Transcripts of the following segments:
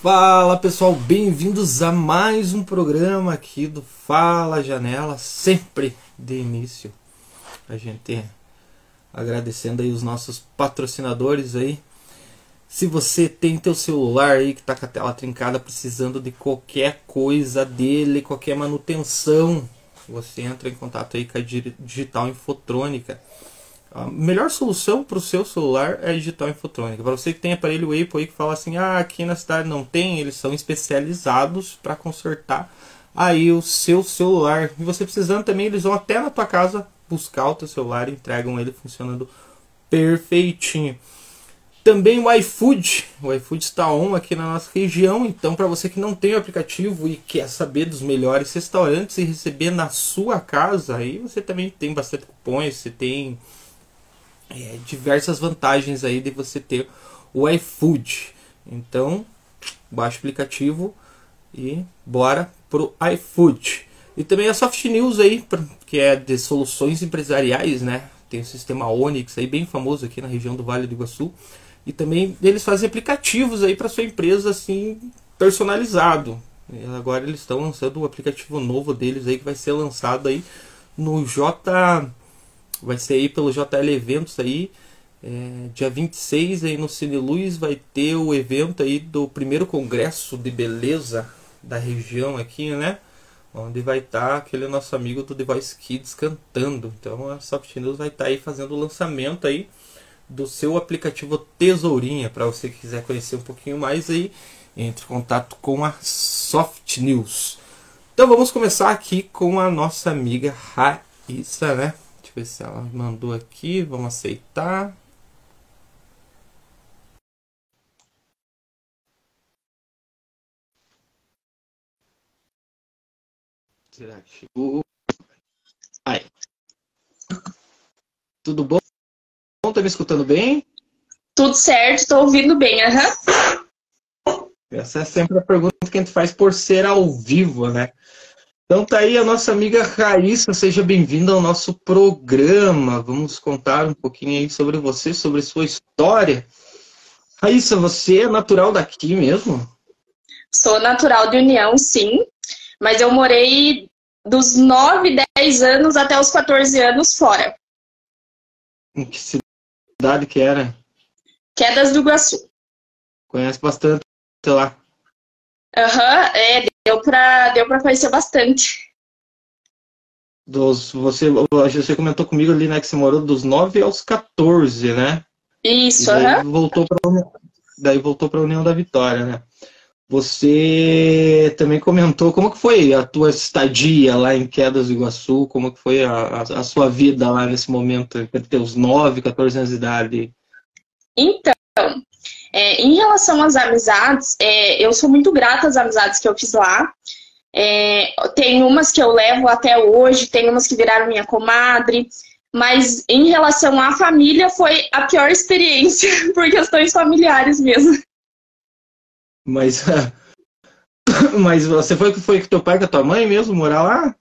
Fala pessoal, bem-vindos a mais um programa aqui do Fala Janela, sempre de início. A gente agradecendo aí os nossos patrocinadores aí. Se você tem teu celular aí que tá com a tela trincada, precisando de qualquer coisa dele, qualquer manutenção, você entra em contato aí com a Digital Infotrônica. A melhor solução para o seu celular é digital infotrônica. Para você que tem aparelho Apple aí que fala assim, ah, aqui na cidade não tem, eles são especializados para consertar aí o seu celular. E você precisando também, eles vão até na tua casa buscar o teu celular e entregam ele funcionando perfeitinho. Também o iFood, o iFood está on aqui na nossa região, então para você que não tem o aplicativo e quer saber dos melhores restaurantes e receber na sua casa, aí você também tem bastante cupons, você tem é, diversas vantagens aí de você ter o iFood. Então, baixa o aplicativo e bora pro iFood. E também a Soft News aí, que é de soluções empresariais, né? Tem o sistema Onix aí bem famoso aqui na região do Vale do Iguaçu. E também eles fazem aplicativos aí para sua empresa assim personalizado. E agora eles estão lançando o aplicativo novo deles aí que vai ser lançado aí no J vai ser aí pelo JL Eventos aí. É, dia 26 aí no Cine Luz vai ter o evento aí do primeiro congresso de beleza da região aqui, né? Onde vai estar tá aquele nosso amigo do Device Kids cantando. Então a Soft News vai estar tá aí fazendo o lançamento aí do seu aplicativo Tesourinha. Para você que quiser conhecer um pouquinho mais aí, entre em contato com a Soft News. Então vamos começar aqui com a nossa amiga Raíssa, né? Ver se ela mandou aqui. Vamos aceitar. Será que chegou? Aí. Tudo bom? Tá me escutando bem? Tudo certo, tô ouvindo bem, aham. Uhum. Essa é sempre a pergunta que a gente faz por ser ao vivo, né? Então tá aí a nossa amiga Raíssa, seja bem-vinda ao nosso programa. Vamos contar um pouquinho aí sobre você, sobre sua história. Raíssa, você é natural daqui mesmo? Sou natural de União, sim. Mas eu morei dos 9, 10 anos até os 14 anos fora. Em que cidade que era? Quedas do Iguaçu. Conhece bastante lá. Aham, uhum, é, deu pra, deu pra conhecer bastante. Dos, você, você comentou comigo ali, né, que você morou dos 9 aos 14, né? Isso, aham. Uhum. Voltou pra, daí voltou para a União da Vitória, né? Você também comentou como que foi a tua estadia lá em Quedas do Iguaçu, como que foi a, a, sua vida lá nesse momento, entre teus 9 e 14 anos de idade? Então, é, em relação às amizades, é, eu sou muito grata às amizades que eu fiz lá. É, tem umas que eu levo até hoje, tem umas que viraram minha comadre. Mas em relação à família, foi a pior experiência, por questões familiares mesmo. Mas, mas você foi que foi com teu pai com a tua mãe mesmo morar lá?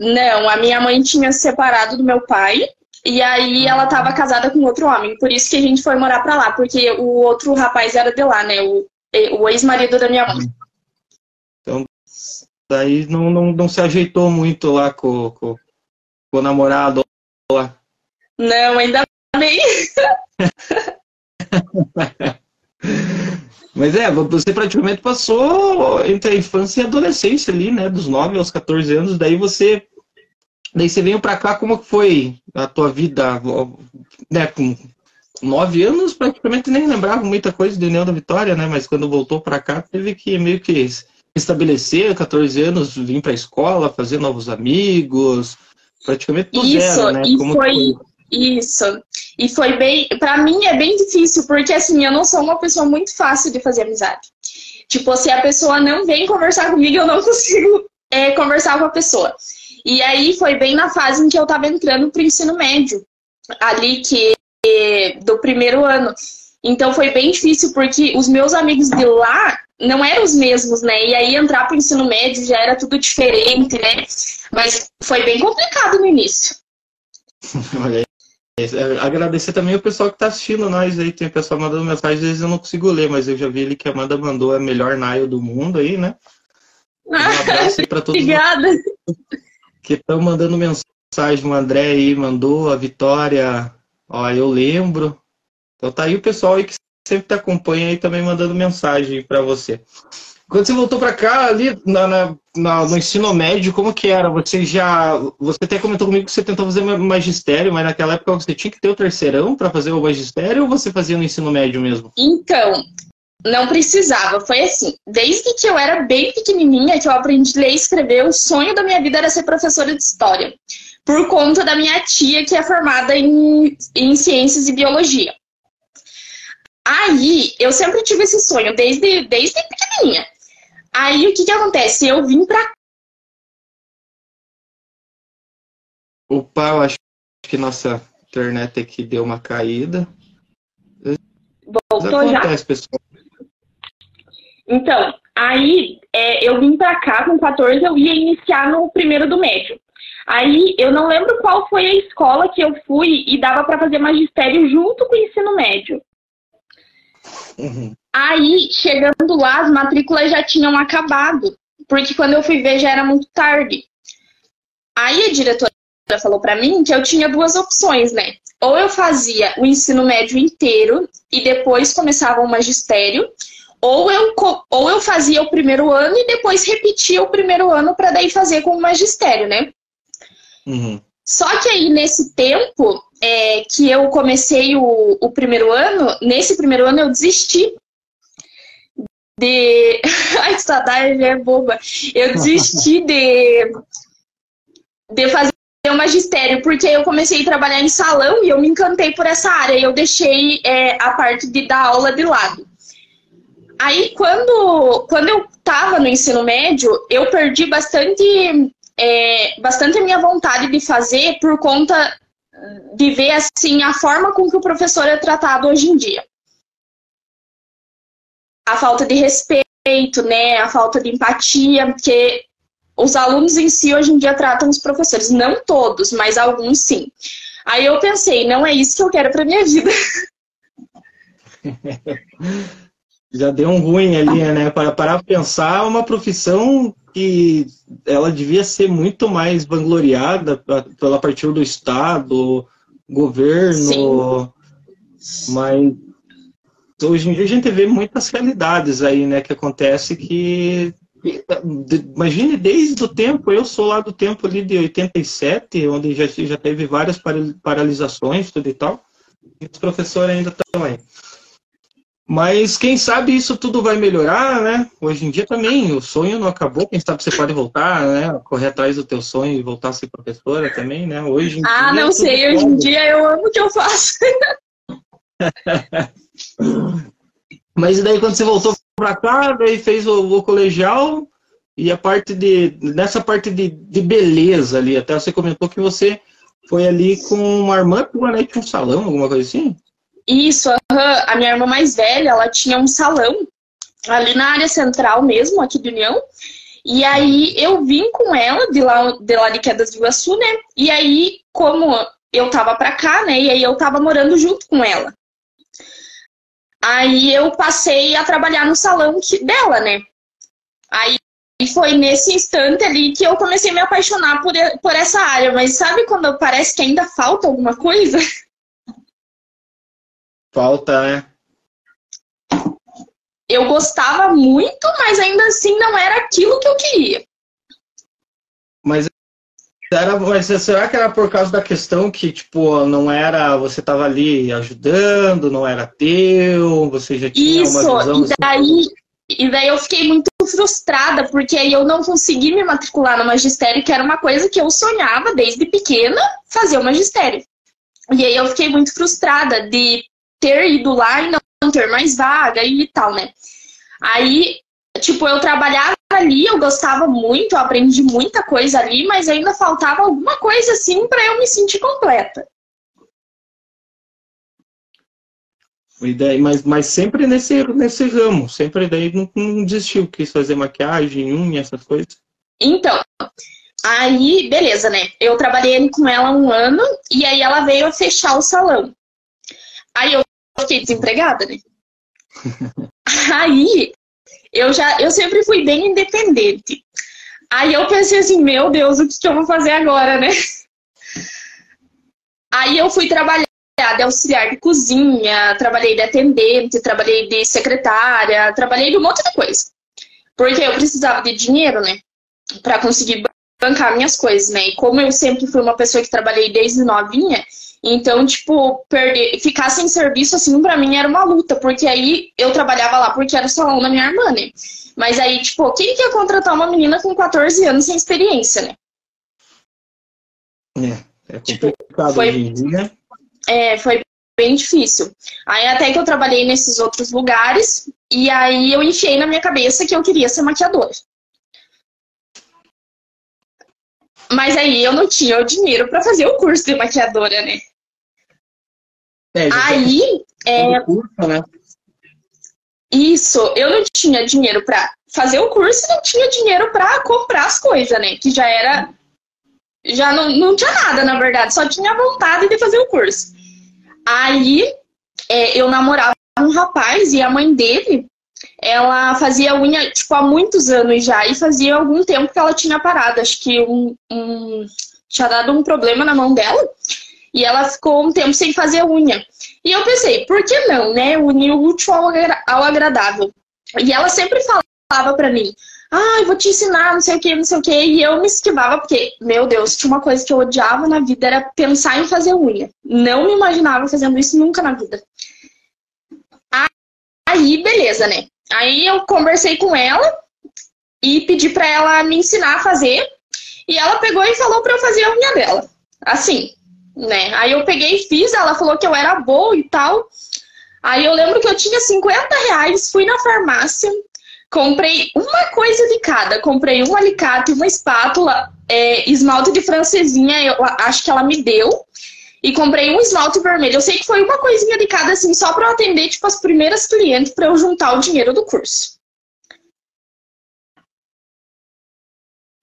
Não, a minha mãe tinha se separado do meu pai e aí ela estava casada com outro homem, por isso que a gente foi morar para lá, porque o outro rapaz era de lá, né? O, o ex-marido da minha mãe. Então, daí não, não, não se ajeitou muito lá com, com, com o namorado lá. Não, ainda bem. Mas é, você praticamente passou entre a infância e a adolescência ali, né? Dos 9 aos 14 anos, daí você Daí você veio para cá, como foi a tua vida? Né, com nove anos, praticamente nem lembrava muita coisa de União da Vitória, né? Mas quando voltou para cá, teve que meio que estabelecer, 14 anos, vir para a escola, fazer novos amigos, praticamente do Isso, zero, né? E como foi, foi, isso. E foi bem, para mim é bem difícil, porque assim, eu não sou uma pessoa muito fácil de fazer amizade. Tipo, se a pessoa não vem conversar comigo, eu não consigo é, conversar com a pessoa. E aí foi bem na fase em que eu estava entrando para o ensino médio, ali que do primeiro ano. Então foi bem difícil porque os meus amigos de lá não eram os mesmos, né? E aí entrar para o ensino médio já era tudo diferente, né? Mas foi bem complicado no início. Olha é, agradecer também o pessoal que está assistindo nós aí. Tem pessoal mandando mensagem, às vezes eu não consigo ler, mas eu já vi ali que a Amanda mandou a melhor Naio do mundo aí, né? Um abraço aí para todos. Obrigada. Que estão mandando mensagem. O André aí mandou, a Vitória, ó, eu lembro. Então tá aí o pessoal aí que sempre te acompanha aí também mandando mensagem para você. Quando você voltou para cá, ali na, na, na, no ensino médio, como que era? Você já. Você até comentou comigo que você tentou fazer magistério, mas naquela época você tinha que ter o terceirão para fazer o magistério ou você fazia no ensino médio mesmo? Então, não precisava. Foi assim. Desde que eu era bem pequenininha, que eu aprendi a ler e escrever, o sonho da minha vida era ser professora de história. Por conta da minha tia, que é formada em, em ciências e biologia. Aí, eu sempre tive esse sonho, desde, desde pequenininha. Aí, o que que acontece? Eu vim pra... Opa, eu acho que nossa internet aqui deu uma caída. Voltou já. Pessoal. Então, aí é, eu vim pra cá com 14, eu ia iniciar no primeiro do médio. Aí eu não lembro qual foi a escola que eu fui e dava para fazer magistério junto com o ensino médio. Uhum. Aí, chegando lá, as matrículas já tinham acabado, porque quando eu fui ver já era muito tarde. Aí a diretora falou para mim que eu tinha duas opções, né? Ou eu fazia o ensino médio inteiro e depois começava o magistério, ou eu, ou eu fazia o primeiro ano e depois repetia o primeiro ano para daí fazer com o magistério, né? Uhum. Só que aí, nesse tempo é, que eu comecei o, o primeiro ano, nesse primeiro ano eu desisti de. Ai, saudade é boba. Eu desisti de, de fazer o magistério, porque eu comecei a trabalhar em salão e eu me encantei por essa área e eu deixei é, a parte de dar aula de lado. Aí, quando, quando eu estava no ensino médio, eu perdi bastante é, bastante a minha vontade de fazer por conta de ver assim a forma com que o professor é tratado hoje em dia. A falta de respeito, né, a falta de empatia, porque os alunos em si hoje em dia tratam os professores, não todos, mas alguns sim. Aí eu pensei, não é isso que eu quero para minha vida. Já deu um ruim ali, né? Para parar pensar, uma profissão que ela devia ser muito mais vangloriada pela partir do Estado, governo, Sim. mas hoje em dia a gente vê muitas realidades aí, né, que acontece que imagine desde o tempo, eu sou lá do tempo ali de 87, onde já, já teve várias paralisações, tudo e tal, e os professores ainda estão aí. Mas quem sabe isso tudo vai melhorar, né? Hoje em dia também o sonho não acabou, quem sabe você pode voltar, né? Correr atrás do teu sonho e voltar a ser professora também, né? Hoje Ah, dia, não sei, hoje em dia eu amo o que eu faço. Mas daí quando você voltou para cá, daí fez o, o, colegial e a parte de nessa parte de, de beleza ali, até você comentou que você foi ali com uma irmã né? Tinha um salão, alguma coisa assim? Isso, a minha irmã mais velha, ela tinha um salão ali na área central mesmo, aqui do União. E aí eu vim com ela de lá de, lá de Quedas do Iguaçu, né? E aí, como eu tava pra cá, né? E aí eu tava morando junto com ela. Aí eu passei a trabalhar no salão dela, né? Aí foi nesse instante ali que eu comecei a me apaixonar por, por essa área. Mas sabe quando parece que ainda falta alguma coisa? Falta, né? Eu gostava muito, mas ainda assim não era aquilo que eu queria. Mas era, mas será que era por causa da questão que, tipo, não era, você estava ali ajudando, não era teu, você já tinha Isso, uma visão... Isso, e daí, e daí eu fiquei muito frustrada, porque aí eu não consegui me matricular no magistério, que era uma coisa que eu sonhava desde pequena, fazer o magistério. E aí eu fiquei muito frustrada de ter ido lá e não ter mais vaga e tal, né? Aí, tipo, eu trabalhava ali, eu gostava muito, eu aprendi muita coisa ali, mas ainda faltava alguma coisa assim para eu me sentir completa. Daí, mas, mas sempre nesse, nesse ramo, sempre daí não, não desistiu, quis fazer maquiagem, unha, essas coisas. Então, Aí, beleza, né? Eu trabalhei com ela um ano e aí ela veio a fechar o salão. Aí eu fiquei desempregada, né? aí eu já eu sempre fui bem independente. Aí eu pensei assim, meu Deus, o que, que eu vou fazer agora, né? Aí eu fui trabalhar de auxiliar de cozinha, trabalhei de atendente, trabalhei de secretária, trabalhei de um monte de coisa. Porque eu precisava de dinheiro, né? Para conseguir bancar minhas coisas, né? E como eu sempre fui uma pessoa que trabalhei desde novinha, então, tipo, perder, ficar sem serviço, assim, para mim era uma luta, porque aí eu trabalhava lá porque era o salão da minha irmã, né? Mas aí, tipo, quem quer contratar uma menina com 14 anos sem experiência, né? É, é tipo, complicado tipo, foi, hoje em dia. É, foi bem difícil. Aí até que eu trabalhei nesses outros lugares, e aí eu enfiei na minha cabeça que eu queria ser maquiadora. Mas aí eu não tinha o dinheiro para fazer o curso de maquiadora, né? É, aí. É... Curso, né? Isso, eu não tinha dinheiro para fazer o curso e não tinha dinheiro para comprar as coisas, né? Que já era. Já não, não tinha nada, na verdade, só tinha vontade de fazer o curso. Aí é, eu namorava um rapaz e a mãe dele ela fazia unha, tipo, há muitos anos já, e fazia algum tempo que ela tinha parado. Acho que um, um, tinha dado um problema na mão dela, e ela ficou um tempo sem fazer unha. E eu pensei, por que não, né? Unir o útil ao, ao agradável. E ela sempre falava para mim, ah, eu vou te ensinar, não sei o que, não sei o que. E eu me esquivava, porque, meu Deus, tinha uma coisa que eu odiava na vida, era pensar em fazer unha. Não me imaginava fazendo isso nunca na vida. Aí, beleza, né? Aí eu conversei com ela e pedi para ela me ensinar a fazer. E ela pegou e falou para eu fazer a unha dela. Assim, né? Aí eu peguei e fiz, ela falou que eu era boa e tal. Aí eu lembro que eu tinha 50 reais, fui na farmácia, comprei uma coisa de cada. Comprei um alicate, uma espátula, é, esmalte de francesinha, eu acho que ela me deu e comprei um esmalte vermelho. Eu sei que foi uma coisinha de cada, assim, só para eu atender, tipo, as primeiras clientes para eu juntar o dinheiro do curso.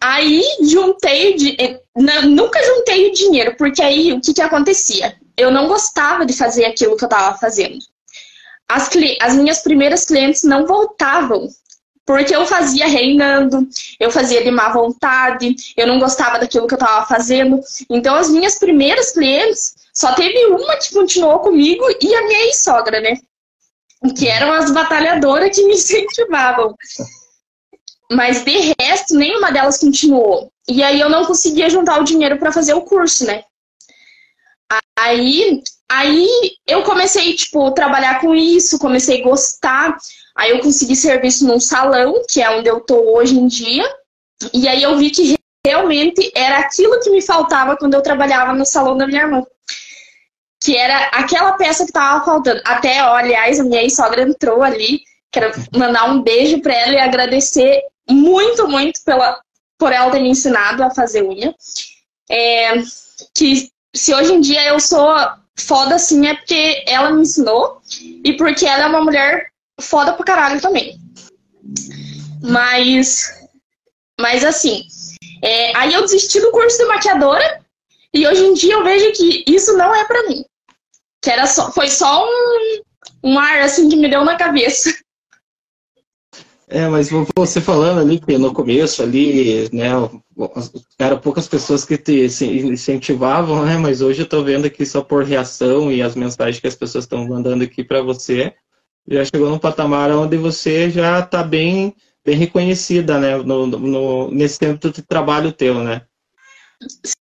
Aí juntei, de... Eh, nunca juntei o dinheiro, porque aí o que, que acontecia? Eu não gostava de fazer aquilo que eu estava fazendo. As, as minhas primeiras clientes não voltavam porque eu fazia reinando, eu fazia de má vontade, eu não gostava daquilo que eu estava fazendo. Então, as minhas primeiras clientes, só teve uma que continuou comigo e a minha ex-sogra, né? Que eram as batalhadoras que me incentivavam. Mas de resto, nenhuma delas continuou. E aí eu não conseguia juntar o dinheiro para fazer o curso, né? Aí, aí eu comecei, tipo, trabalhar com isso, comecei a gostar. Aí eu consegui serviço num salão, que é onde eu tô hoje em dia. E aí eu vi que realmente era aquilo que me faltava quando eu trabalhava no salão da minha irmã. Que era aquela peça que tava faltando. Até, ó, aliás, a minha ex-sogra entrou ali. Quero mandar um beijo para ela e agradecer muito, muito pela, por ela ter me ensinado a fazer unha. É, que se hoje em dia eu sou foda assim, é porque ela me ensinou e porque ela é uma mulher foda pra caralho também. Mas, mas assim, é, aí eu desisti do curso de maquiadora e hoje em dia eu vejo que isso não é para mim. Que era só, foi só um, um ar assim que me deu na cabeça. É, mas você falando ali que no começo ali, né, eram poucas pessoas que te incentivavam, né, mas hoje eu tô vendo aqui só por reação e as mensagens que as pessoas estão mandando aqui para você, já chegou num patamar onde você já está bem, bem reconhecida, né? No, no, nesse tempo de trabalho teu, né?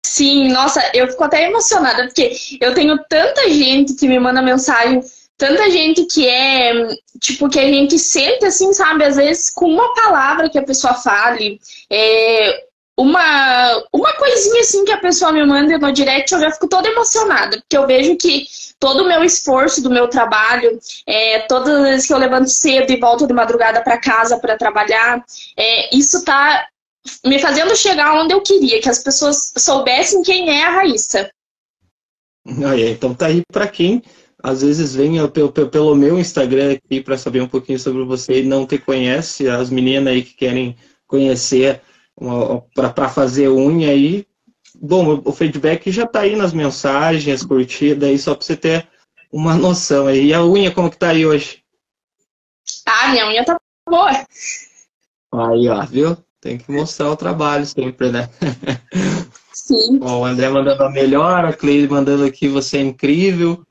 Sim, nossa, eu fico até emocionada, porque eu tenho tanta gente que me manda mensagem, tanta gente que é, tipo, que a gente sente assim, sabe, às vezes com uma palavra que a pessoa fale, é, uma, uma coisinha assim que a pessoa me manda no direct, eu já fico toda emocionada, porque eu vejo que todo o meu esforço do meu trabalho, é, todas as vezes que eu levanto cedo e volto de madrugada para casa para trabalhar, é, isso está me fazendo chegar onde eu queria, que as pessoas soubessem quem é a Raíssa. então tá aí para quem às vezes vem pelo, pelo meu Instagram aqui para saber um pouquinho sobre você e não te conhece, as meninas aí que querem conhecer para fazer unha aí. Bom, o feedback já está aí nas mensagens, curtida aí, só para você ter uma noção aí. E a unha, como que tá aí hoje? Ah, minha unha tá boa. Aí, ó, viu? Tem que mostrar o trabalho sempre, né? Sim. Ó, o André mandando a melhor, a Cleide mandando aqui, você é incrível.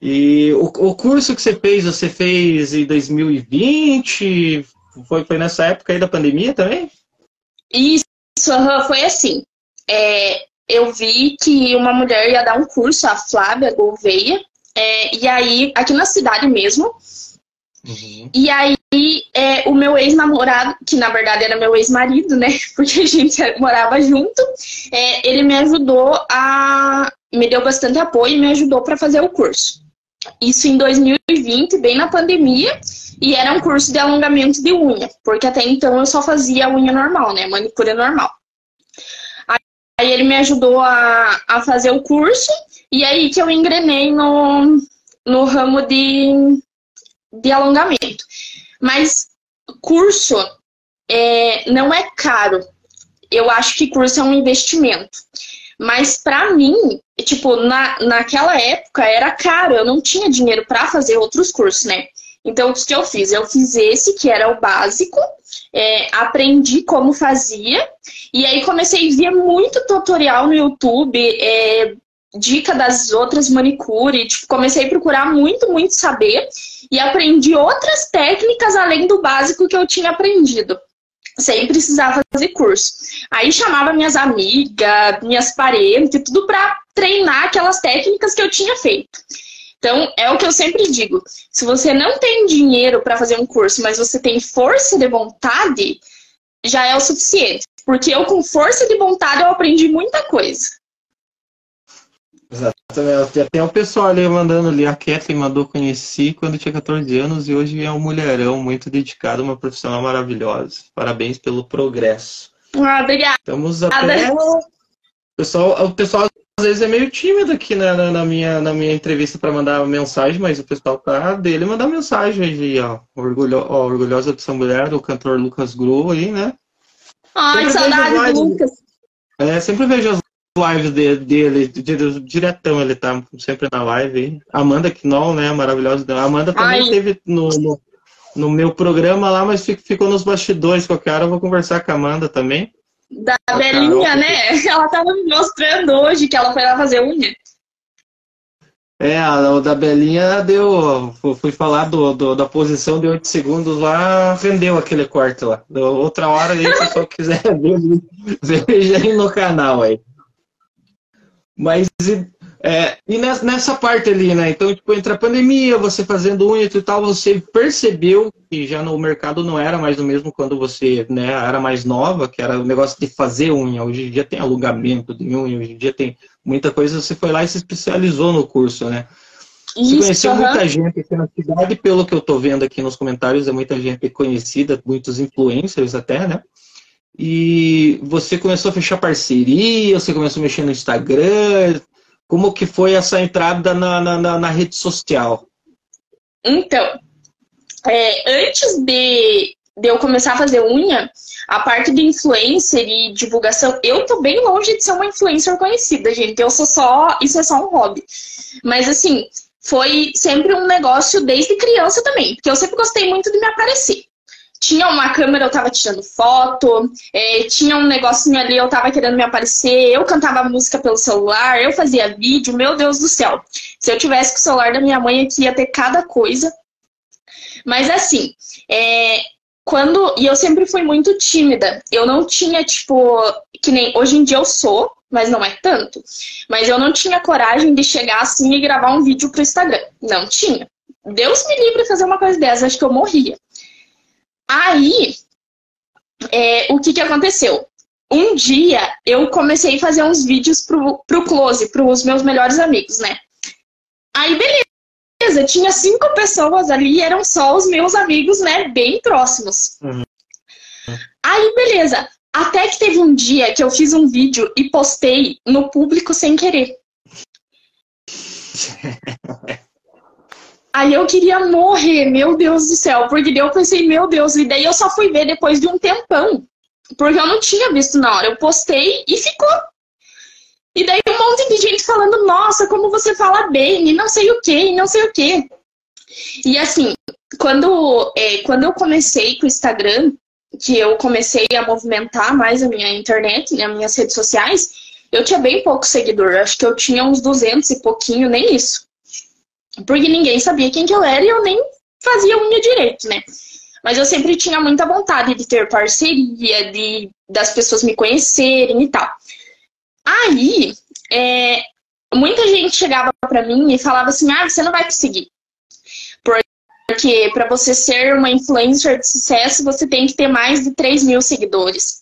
E o, o curso que você fez, você fez em 2020? Foi, foi nessa época aí da pandemia também? Isso, foi assim. É, eu vi que uma mulher ia dar um curso, a Flávia Gouveia, é, e aí, aqui na cidade mesmo. Uhum. E aí, é, o meu ex-namorado, que na verdade era meu ex-marido, né? Porque a gente morava junto, é, ele me ajudou a. me deu bastante apoio e me ajudou para fazer o curso. Isso em 2020, bem na pandemia, e era um curso de alongamento de unha, porque até então eu só fazia unha normal, né? Manicure normal. Aí ele me ajudou a, a fazer o curso, e aí que eu engrenei no, no ramo de, de alongamento. Mas curso é, não é caro. Eu acho que curso é um investimento. Mas para mim, tipo, na, naquela época era caro, eu não tinha dinheiro para fazer outros cursos, né? Então, o que eu fiz? Eu fiz esse, que era o básico, é, aprendi como fazia, e aí comecei a ver muito tutorial no YouTube, é, dica das outras manicure, tipo, comecei a procurar muito, muito saber, e aprendi outras técnicas além do básico que eu tinha aprendido sem precisar fazer curso. Aí chamava minhas amigas, minhas parentes, tudo para treinar aquelas técnicas que eu tinha feito. Então, é o que eu sempre digo: se você não tem dinheiro para fazer um curso, mas você tem força de vontade, já é o suficiente. Porque eu, com força de vontade, eu aprendi muita coisa. Exatamente. Tem o pessoal ali mandando ali, a Kathleen mandou conheci quando tinha 14 anos e hoje é um mulherão muito dedicado, uma profissional maravilhosa. Parabéns pelo progresso. Ah, obrigada. Estamos até. O pessoal, o pessoal às vezes é meio tímido aqui na, na, na minha, na minha entrevista para mandar mensagem, mas o pessoal tá dele mandar mensagem aí, ó. Orgulho, ó orgulhosa de sua mulher, do cantor Lucas Gru aí, né? Ai, sempre saudade do Lucas. É, sempre vejo as lives dele, dele, diretão, ele tá sempre na live. Amanda Knoll, né? Maravilhosa. A Amanda também Ai. teve no, no, no, meu programa lá, mas ficou nos bastidores. Qualquer hora eu vou conversar com a Amanda também. Da a Belinha, Carol, né? Ela tava me mostrando hoje que ela foi lá fazer unha. É, o da Belinha deu. Fui falar do, do, da posição de 8 segundos lá, vendeu aquele corte lá. Outra hora aí, se o pessoal quiser ver, veja aí no canal aí. Mas é, e nessa parte ali, né? Então, tipo, entre a pandemia, você fazendo unha e tal, você percebeu que já no mercado não era mais o mesmo quando você né, era mais nova, que era o negócio de fazer unha. Hoje em dia tem alongamento de unha, hoje em dia tem muita coisa. Você foi lá e se especializou no curso, né? Isso, você conheceu uhum. muita gente aqui na cidade, pelo que eu tô vendo aqui nos comentários, é muita gente conhecida, muitos influencers até, né? E você começou a fechar parceria, você começou a mexer no Instagram. Como que foi essa entrada na, na, na rede social? Então, é, antes de, de eu começar a fazer unha, a parte de influencer e divulgação, eu tô bem longe de ser uma influencer conhecida, gente. Eu sou só. Isso é só um hobby. Mas assim, foi sempre um negócio desde criança também. Porque eu sempre gostei muito de me aparecer tinha uma câmera, eu tava tirando foto, é, tinha um negocinho ali, eu tava querendo me aparecer, eu cantava música pelo celular, eu fazia vídeo, meu Deus do céu. Se eu tivesse com o celular da minha mãe aqui, ia ter cada coisa. Mas assim, é, quando. E eu sempre fui muito tímida. Eu não tinha, tipo, que nem. Hoje em dia eu sou, mas não é tanto. Mas eu não tinha coragem de chegar assim e gravar um vídeo pro Instagram. Não tinha. Deus me livre de fazer uma coisa dessa, acho que eu morria. Aí, é, o que, que aconteceu? Um dia eu comecei a fazer uns vídeos pro, pro Close, pros meus melhores amigos, né? Aí, beleza, tinha cinco pessoas ali e eram só os meus amigos, né? Bem próximos. Uhum. Aí, beleza. Até que teve um dia que eu fiz um vídeo e postei no público sem querer. Aí eu queria morrer, meu Deus do céu, porque daí eu pensei, meu Deus, e daí eu só fui ver depois de um tempão. Porque eu não tinha visto na hora. Eu postei e ficou. E daí um monte de gente falando, nossa, como você fala bem, e não sei o que, e não sei o que. E assim, quando, é, quando eu comecei com o Instagram, que eu comecei a movimentar mais a minha internet, né, as minhas redes sociais, eu tinha bem pouco seguidor. Acho que eu tinha uns 200 e pouquinho, nem isso. Porque ninguém sabia quem que eu era e eu nem fazia unha direito, né? Mas eu sempre tinha muita vontade de ter parceria, de das pessoas me conhecerem e tal. Aí, é, muita gente chegava para mim e falava assim: ah, você não vai conseguir. Porque para você ser uma influencer de sucesso, você tem que ter mais de 3 mil seguidores.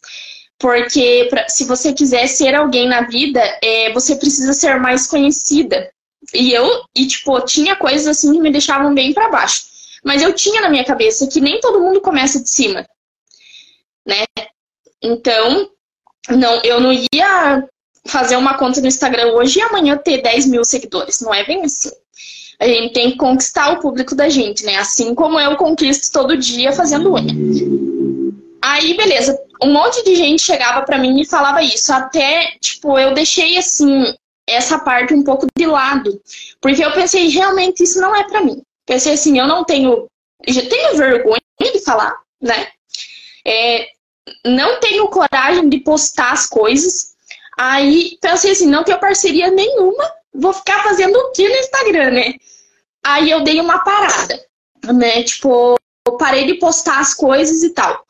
Porque pra, se você quiser ser alguém na vida, é, você precisa ser mais conhecida. E eu, e tipo, tinha coisas assim que me deixavam bem para baixo. Mas eu tinha na minha cabeça que nem todo mundo começa de cima, né? Então, não, eu não ia fazer uma conta no Instagram hoje e amanhã ter 10 mil seguidores. Não é bem assim. A gente tem que conquistar o público da gente, né? Assim como eu conquisto todo dia fazendo unha. Aí, beleza. Um monte de gente chegava para mim e falava isso. Até, tipo, eu deixei, assim, essa parte um pouco de lado. Porque eu pensei, realmente, isso não é para mim. Pensei assim, eu não tenho... Já tenho vergonha de falar, né? É, não tenho coragem de postar as coisas. Aí pensei assim, não tenho parceria nenhuma, vou ficar fazendo o que no Instagram, né? Aí eu dei uma parada, né? Tipo, parei de postar as coisas e tal.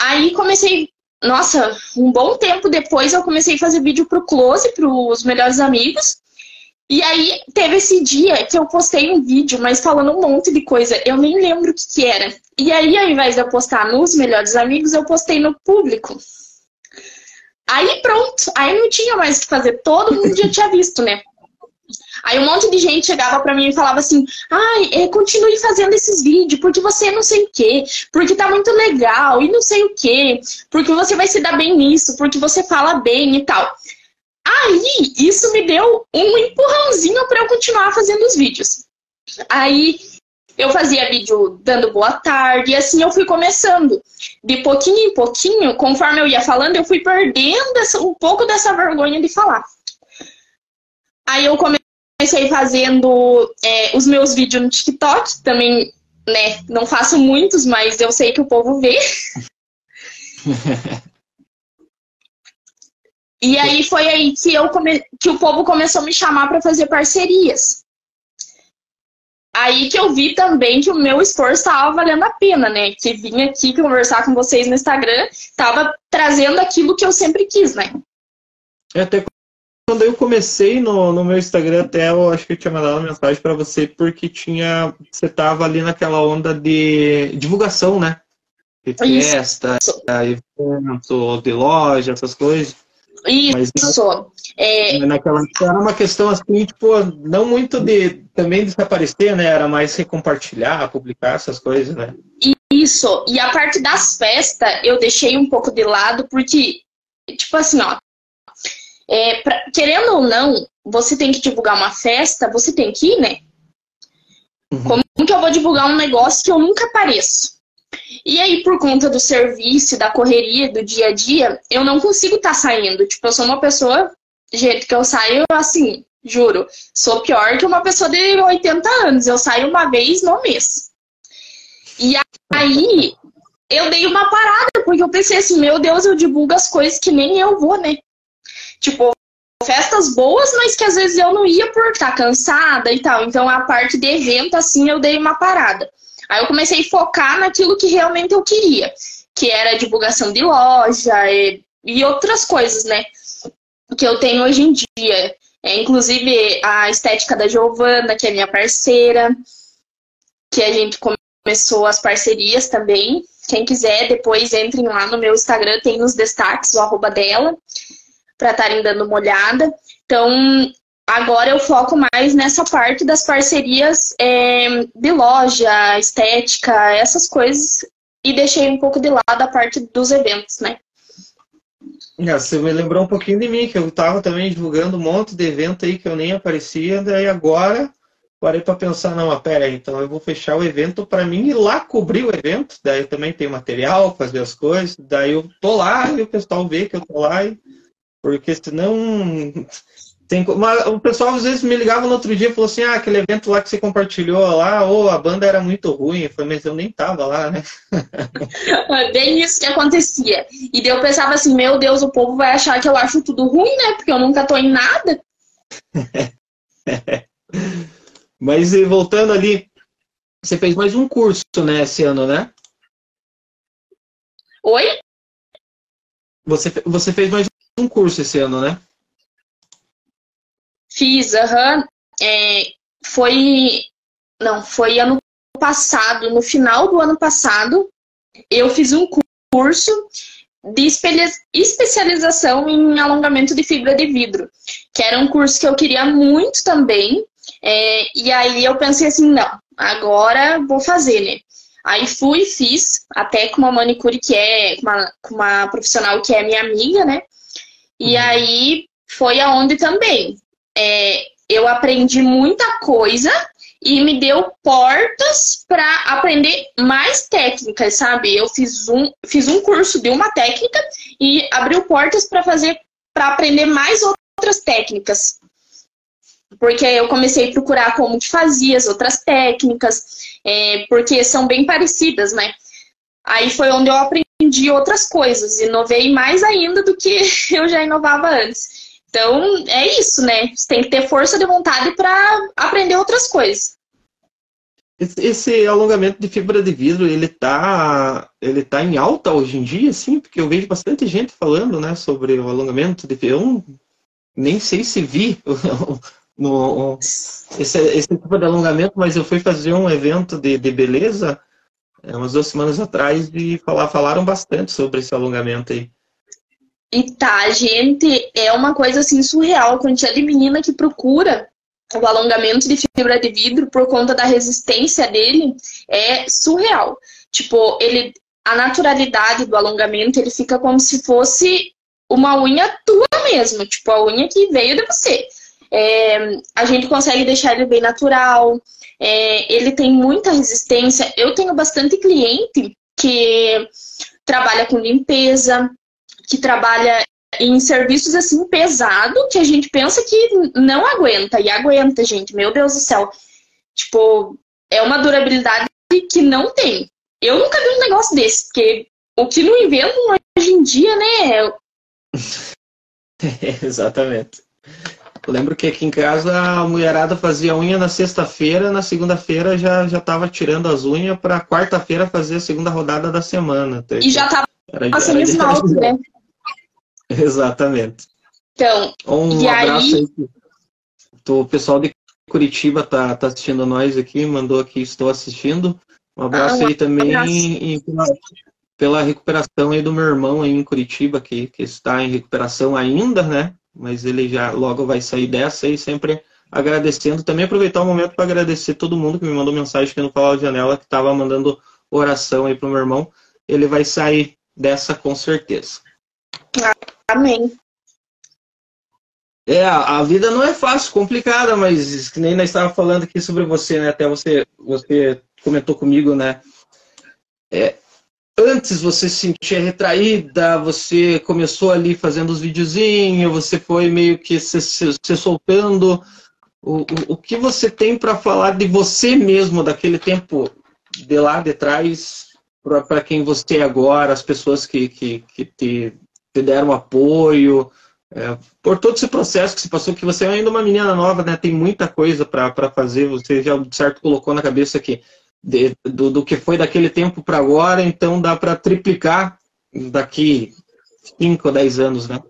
Aí comecei, nossa, um bom tempo depois eu comecei a fazer vídeo pro Close, pros melhores amigos. E aí teve esse dia que eu postei um vídeo, mas falando um monte de coisa, eu nem lembro o que, que era. E aí, ao invés de eu postar nos melhores amigos, eu postei no público. Aí pronto, aí não tinha mais o que fazer, todo mundo já tinha visto, né? Aí um monte de gente chegava para mim e falava assim: ai, é, continue fazendo esses vídeos, porque você não sei o quê, porque tá muito legal e não sei o quê, porque você vai se dar bem nisso, porque você fala bem e tal. Aí isso me deu um empurrãozinho para eu continuar fazendo os vídeos. Aí eu fazia vídeo dando boa tarde, e assim eu fui começando. De pouquinho em pouquinho, conforme eu ia falando, eu fui perdendo um pouco dessa vergonha de falar. Aí eu comecei fazendo é, os meus vídeos no TikTok, também, né, não faço muitos, mas eu sei que o povo vê. e aí foi aí que, eu come... que o povo começou a me chamar para fazer parcerias. Aí que eu vi também que o meu esforço estava valendo a pena, né? Que vim aqui conversar com vocês no Instagram, estava trazendo aquilo que eu sempre quis, né? É, até quando eu comecei no, no meu Instagram, até eu acho que eu tinha mandado uma mensagem para você, porque tinha. Você tava ali naquela onda de divulgação, né? De festa, Isso. evento, de loja, essas coisas. Isso. Mas, é... Naquela era uma questão assim, tipo, não muito de também desaparecer, né? Era mais compartilhar, publicar essas coisas, né? Isso. E a parte das festas eu deixei um pouco de lado, porque, tipo assim, ó. É, pra, querendo ou não, você tem que divulgar uma festa, você tem que ir, né? Uhum. Como que eu vou divulgar um negócio que eu nunca apareço? E aí, por conta do serviço, da correria, do dia a dia, eu não consigo estar tá saindo. Tipo, eu sou uma pessoa, jeito que eu saio, assim, juro, sou pior que uma pessoa de 80 anos. Eu saio uma vez no mês. E aí, eu dei uma parada, porque eu pensei assim, meu Deus, eu divulgo as coisas que nem eu vou, né? Tipo, festas boas, mas que às vezes eu não ia por estar cansada e tal. Então, a parte de evento, assim, eu dei uma parada. Aí eu comecei a focar naquilo que realmente eu queria, que era divulgação de loja e, e outras coisas, né? Que eu tenho hoje em dia. É, inclusive a estética da Giovana, que é minha parceira, que a gente começou as parcerias também. Quem quiser, depois entrem lá no meu Instagram, tem nos destaques o arroba dela, para estarem dando uma olhada. Então, Agora eu foco mais nessa parte das parcerias é, de loja, estética, essas coisas, e deixei um pouco de lado a parte dos eventos, né? É, você me lembrou um pouquinho de mim, que eu estava também divulgando um monte de evento aí que eu nem aparecia, daí agora parei para pensar, não, mas pera aí, então eu vou fechar o evento para mim ir lá cobrir o evento, daí eu também tenho material, fazer as coisas, daí eu tô lá e o pessoal vê que eu tô lá, e... porque senão tem, mas o pessoal às vezes me ligava no outro dia e falou assim, ah, aquele evento lá que você compartilhou lá, ou oh, a banda era muito ruim. Eu falei, mas eu nem tava lá, né? É bem isso que acontecia. E daí eu pensava assim, meu Deus, o povo vai achar que eu acho tudo ruim, né? Porque eu nunca tô em nada. mas voltando ali, você fez mais um curso, né, esse ano, né? Oi? Você, você fez mais um curso esse ano, né? Fiz, aham. Uhum. É, foi. Não, foi ano passado, no final do ano passado, eu fiz um curso de especialização em alongamento de fibra de vidro, que era um curso que eu queria muito também. É, e aí eu pensei assim, não, agora vou fazer, né? Aí fui, fiz, até com uma manicure que é, com uma, com uma profissional que é minha amiga, né? E uhum. aí foi aonde também é, eu aprendi muita coisa e me deu portas para aprender mais técnicas, sabe? Eu fiz um, fiz um curso de uma técnica e abriu portas para fazer para aprender mais outras técnicas. Porque eu comecei a procurar como que fazia as outras técnicas, é, porque são bem parecidas, né? Aí foi onde eu aprendi outras coisas, inovei mais ainda do que eu já inovava antes. Então, é isso, né? Você tem que ter força de vontade para aprender outras coisas. Esse, esse, alongamento de fibra de vidro, ele tá, ele tá em alta hoje em dia, sim, porque eu vejo bastante gente falando, né, sobre o alongamento de. Eu nem sei se vi no, esse, esse tipo de alongamento, mas eu fui fazer um evento de, de beleza é, umas duas semanas atrás e falar, falaram bastante sobre esse alongamento aí. E tá, gente, é uma coisa assim surreal. A quantidade de menina que procura o alongamento de fibra de vidro por conta da resistência dele é surreal. Tipo, ele, a naturalidade do alongamento, ele fica como se fosse uma unha tua mesmo, tipo a unha que veio de você. É, a gente consegue deixar ele bem natural, é, ele tem muita resistência. Eu tenho bastante cliente que trabalha com limpeza, que trabalha em serviços assim pesado que a gente pensa que não aguenta e aguenta, gente. Meu Deus do céu. Tipo, é uma durabilidade que não tem. Eu nunca vi um negócio desse, porque o que não inventam hoje em dia, né? É, exatamente. Eu lembro que aqui em casa a mulherada fazia unha na sexta-feira, na segunda-feira já já tava tirando as unhas para quarta-feira fazer a segunda rodada da semana. E já tava passando esmalte, né? Exatamente. Então, um e abraço aí... aí. O pessoal de Curitiba tá, tá assistindo nós aqui, mandou aqui, estou assistindo. Um abraço ah, aí também em, pela, pela, recuperação aí do meu irmão aí em Curitiba, que, que está em recuperação ainda, né? Mas ele já logo vai sair dessa aí, sempre agradecendo. Também aproveitar o momento para agradecer todo mundo que me mandou mensagem aqui no Fala Janela, que estava mandando oração aí pro meu irmão. Ele vai sair dessa com certeza. Amém. É, a vida não é fácil, complicada, mas que nem nós estávamos falando aqui sobre você, né? Até você, você comentou comigo, né? É, antes você se sentia retraída, você começou ali fazendo os videozinhos, você foi meio que se, se, se soltando. O, o, o, que você tem para falar de você mesmo, daquele tempo de lá de trás, para quem você é agora, as pessoas que, que, que te te deram apoio, é, por todo esse processo que se passou, que você é ainda uma menina nova, né? Tem muita coisa para fazer, você já certo colocou na cabeça que de, do, do que foi daquele tempo para agora, então dá para triplicar daqui 5 ou 10 anos, né?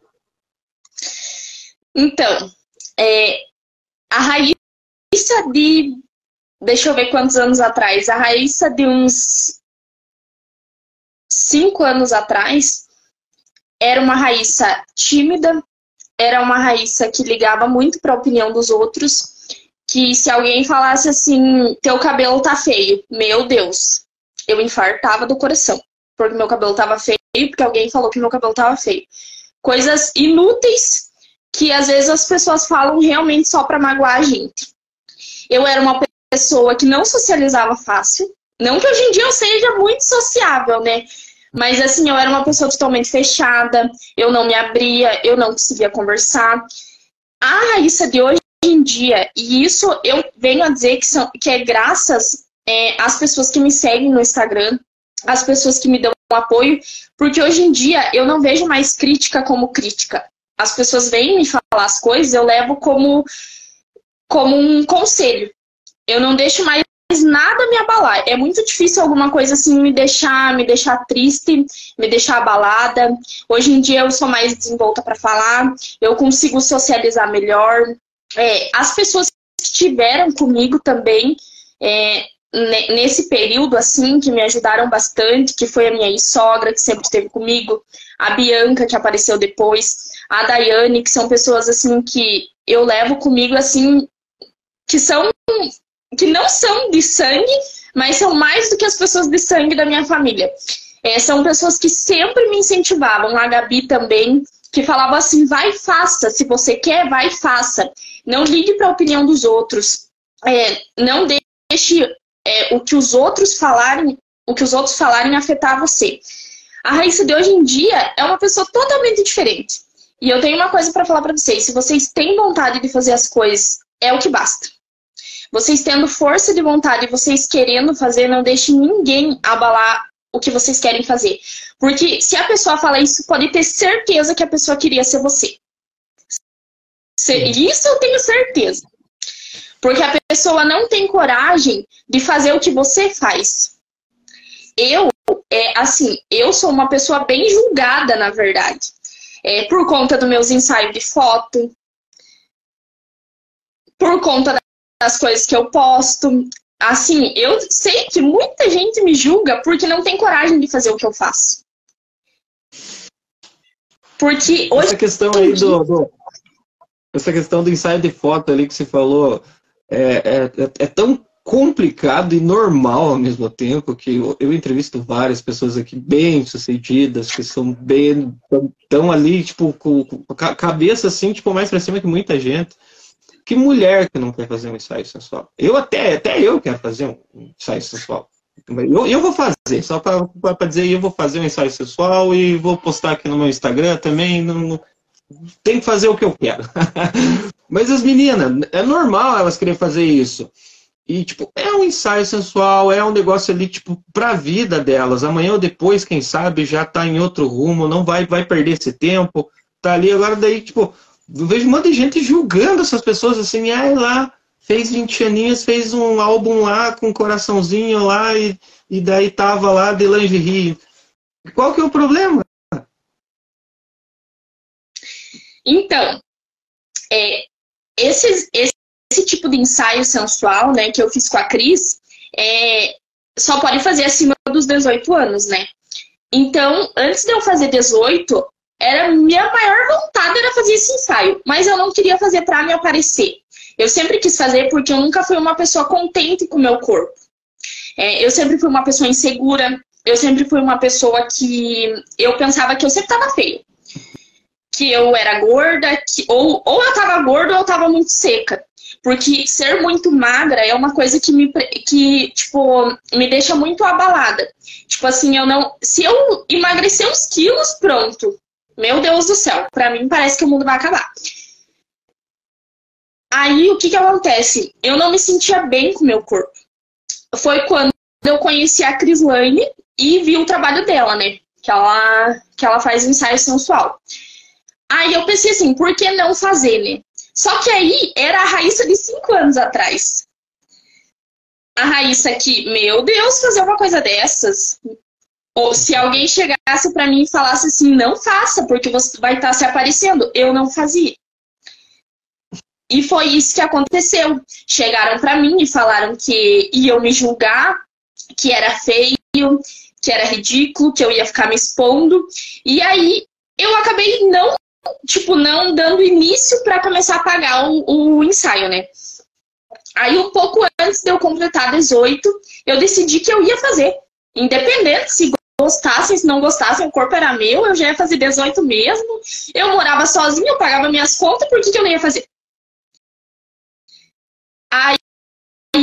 Então, é, a Raíssa de. Deixa eu ver quantos anos atrás. A Raíssa de uns 5 anos atrás, era uma Raíssa tímida, era uma Raíssa que ligava muito para a opinião dos outros, que se alguém falasse assim, teu cabelo tá feio, meu Deus, eu infartava do coração, porque meu cabelo tava feio, porque alguém falou que meu cabelo tava feio. Coisas inúteis que às vezes as pessoas falam realmente só para magoar a gente. Eu era uma pessoa que não socializava fácil. Não que hoje em dia eu seja muito sociável, né? Mas assim, eu era uma pessoa totalmente fechada, eu não me abria, eu não conseguia conversar. A Raíssa de hoje em dia, e isso eu venho a dizer que, são, que é graças é, às pessoas que me seguem no Instagram, às pessoas que me dão apoio, porque hoje em dia eu não vejo mais crítica como crítica. As pessoas vêm me falar as coisas, eu levo como, como um conselho. Eu não deixo mais nada me abalar. É muito difícil alguma coisa assim me deixar, me deixar triste, me deixar abalada. Hoje em dia eu sou mais desenvolta para falar, eu consigo socializar melhor. É, as pessoas que estiveram comigo também é, nesse período assim que me ajudaram bastante, que foi a minha sogra que sempre esteve comigo, a Bianca que apareceu depois, a Daiane, que são pessoas assim que eu levo comigo assim que são que não são de sangue, mas são mais do que as pessoas de sangue da minha família. É, são pessoas que sempre me incentivavam, a Gabi também, que falava assim: vai, faça, se você quer, vai, faça. Não ligue para a opinião dos outros. É, não deixe é, o que os outros falarem, o que os outros falarem afetar você. A Raíssa de hoje em dia é uma pessoa totalmente diferente. E eu tenho uma coisa para falar para vocês: se vocês têm vontade de fazer as coisas, é o que basta. Vocês tendo força de vontade, vocês querendo fazer, não deixe ninguém abalar o que vocês querem fazer. Porque se a pessoa fala isso, pode ter certeza que a pessoa queria ser você. Isso eu tenho certeza. Porque a pessoa não tem coragem de fazer o que você faz. Eu, é assim, eu sou uma pessoa bem julgada, na verdade. É, por conta dos meus ensaios de foto, por conta das coisas que eu posto. Assim, eu sei que muita gente me julga porque não tem coragem de fazer o que eu faço. Porque hoje. Essa questão aí do, do, Essa questão do ensaio de foto ali que você falou é, é, é tão complicado e normal ao mesmo tempo que eu, eu, entrevisto várias pessoas aqui bem sucedidas que são bem tão ali tipo com, com a cabeça assim tipo mais para cima que muita gente que mulher que não quer fazer um ensaio sensual? Eu até, até eu quero fazer um ensaio sensual. Eu, eu vou fazer, só para dizer, eu vou fazer um ensaio sensual e vou postar aqui no meu Instagram também. Não, tem que fazer o que eu quero. Mas as meninas, é normal elas querem fazer isso. E, tipo, é um ensaio sensual, é um negócio ali, tipo, pra vida delas. Amanhã ou depois, quem sabe, já tá em outro rumo, não vai, vai perder esse tempo. Tá ali, agora daí, tipo, eu vejo um monte de gente julgando essas pessoas assim, ah, lá, fez 20 aninhos, fez um álbum lá com um coraçãozinho lá e, e daí tava lá de lingerie. Qual que é o problema? Então, é, esse, esse, esse, tipo de ensaio sensual, né, que eu fiz com a Cris, é, só pode fazer acima dos 18 anos, né? Então, antes de eu fazer 18, era minha maior vontade era fazer esse ensaio, mas eu não queria fazer para me aparecer. Eu sempre quis fazer porque eu nunca fui uma pessoa contente com o meu corpo. É, eu sempre fui uma pessoa insegura, eu sempre fui uma pessoa que eu pensava que eu sempre estava feio. Que eu era gorda, que, ou, ou eu estava gorda ou eu estava muito seca. Porque ser muito magra é uma coisa que me, que, tipo, me deixa muito abalada. Tipo assim, eu não. Se eu emagrecer uns quilos, pronto. Meu Deus do céu, para mim parece que o mundo vai acabar. Aí o que que acontece? Eu não me sentia bem com meu corpo. Foi quando eu conheci a Crislane e vi o trabalho dela, né? Que ela, que ela faz ensaio sensual. Aí eu pensei assim, por que não fazer, né? Só que aí era a Raíssa de cinco anos atrás. A Raíssa que, meu Deus, fazer uma coisa dessas. Ou se alguém chegasse para mim e falasse assim, não faça, porque você vai estar tá se aparecendo, eu não fazia. E foi isso que aconteceu. Chegaram para mim e falaram que iam me julgar, que era feio, que era ridículo, que eu ia ficar me expondo. E aí eu acabei não, tipo, não dando início para começar a pagar o, o ensaio, né? Aí um pouco antes de eu completar 18, eu decidi que eu ia fazer. Independente se gostassem, se não gostassem, o corpo era meu, eu já ia fazer 18 mesmo. Eu morava sozinha, eu pagava minhas contas, por que, que eu não ia fazer? Aí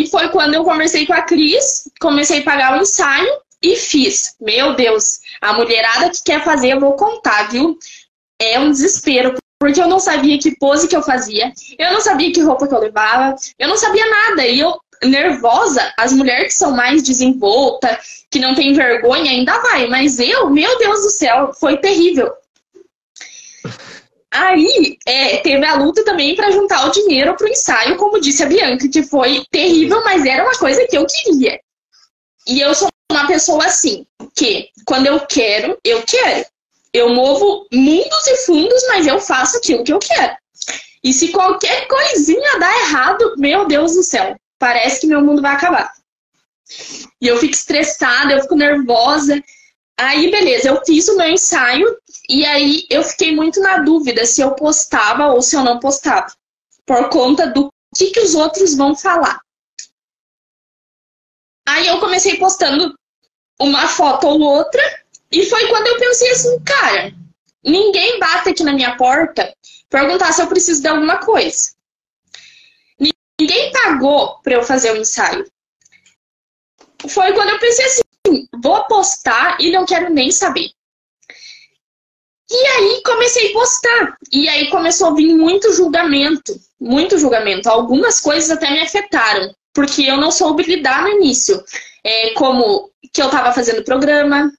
foi quando eu conversei com a Cris, comecei a pagar o ensaio e fiz. Meu Deus, a mulherada que quer fazer, eu vou contar, viu? É um desespero, porque eu não sabia que pose que eu fazia, eu não sabia que roupa que eu levava, eu não sabia nada. E eu, nervosa, as mulheres que são mais desenvoltas, que não tem vergonha, ainda vai. Mas eu, meu Deus do céu, foi terrível. Aí é, teve a luta também para juntar o dinheiro para o ensaio, como disse a Bianca, que foi terrível, mas era uma coisa que eu queria. E eu sou uma pessoa assim, que quando eu quero, eu quero. Eu movo mundos e fundos, mas eu faço aquilo que eu quero. E se qualquer coisinha dá errado, meu Deus do céu, parece que meu mundo vai acabar. E eu fico estressada, eu fico nervosa. Aí, beleza, eu fiz o meu ensaio e aí eu fiquei muito na dúvida se eu postava ou se eu não postava. Por conta do que, que os outros vão falar. Aí eu comecei postando uma foto ou outra, e foi quando eu pensei assim, cara, ninguém bate aqui na minha porta perguntar se eu preciso de alguma coisa. Ninguém pagou para eu fazer o ensaio. Foi quando eu pensei assim, vou postar e não quero nem saber. E aí comecei a postar. E aí começou a vir muito julgamento. Muito julgamento. Algumas coisas até me afetaram. Porque eu não soube lidar no início. É, como que eu estava fazendo programa,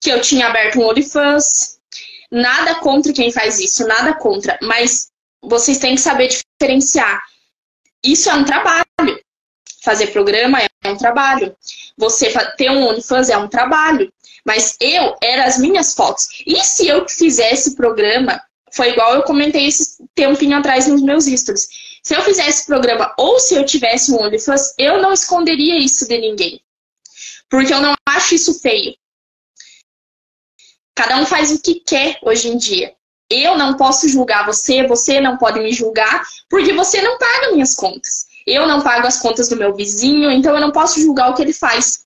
que eu tinha aberto um OnlyFans. Nada contra quem faz isso, nada contra. Mas vocês têm que saber diferenciar. Isso é um trabalho. Fazer programa é um trabalho. Você ter um OnlyFans é um trabalho. Mas eu, eram as minhas fotos. E se eu fizesse programa, foi igual eu comentei esse tempinho atrás nos meus stories. Se eu fizesse programa ou se eu tivesse um OnlyFans, eu não esconderia isso de ninguém. Porque eu não acho isso feio. Cada um faz o que quer hoje em dia. Eu não posso julgar você, você não pode me julgar, porque você não paga minhas contas. Eu não pago as contas do meu vizinho, então eu não posso julgar o que ele faz.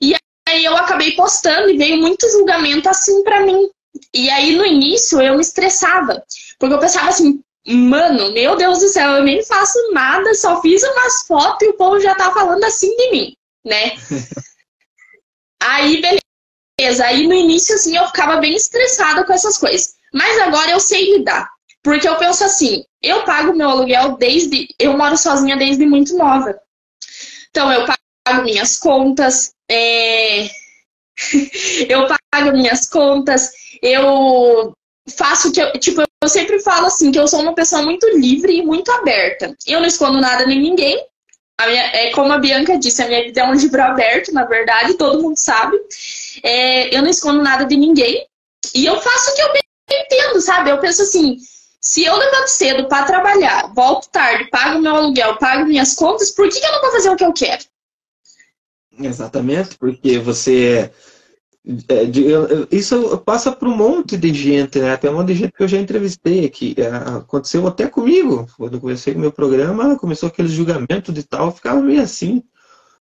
E aí eu acabei postando e veio muito julgamento assim para mim. E aí no início eu me estressava, porque eu pensava assim, mano, meu Deus do céu, eu nem faço nada, só fiz umas fotos e o povo já tá falando assim de mim né? aí, beleza. Aí no início, assim, eu ficava bem estressada com essas coisas. Mas agora eu sei lidar. Porque eu penso assim, eu pago meu aluguel desde. Eu moro sozinha desde muito nova. Então eu pago minhas contas, é... eu pago minhas contas, eu faço que eu. Tipo, eu sempre falo assim, que eu sou uma pessoa muito livre e muito aberta. Eu não escondo nada nem ninguém, minha, é como a Bianca disse, a minha vida é um livro aberto, na verdade, todo mundo sabe. É, eu não escondo nada de ninguém. E eu faço o que eu entendo, sabe? Eu penso assim, se eu levanto cedo para trabalhar, volto tarde, pago meu aluguel, pago minhas contas, por que, que eu não vou fazer o que eu quero? Exatamente, porque você isso passa para um monte de gente, né? Um monte de gente que eu já entrevistei aqui. É, aconteceu até comigo. Quando eu comecei o meu programa, começou aquele julgamento de tal, ficava meio assim.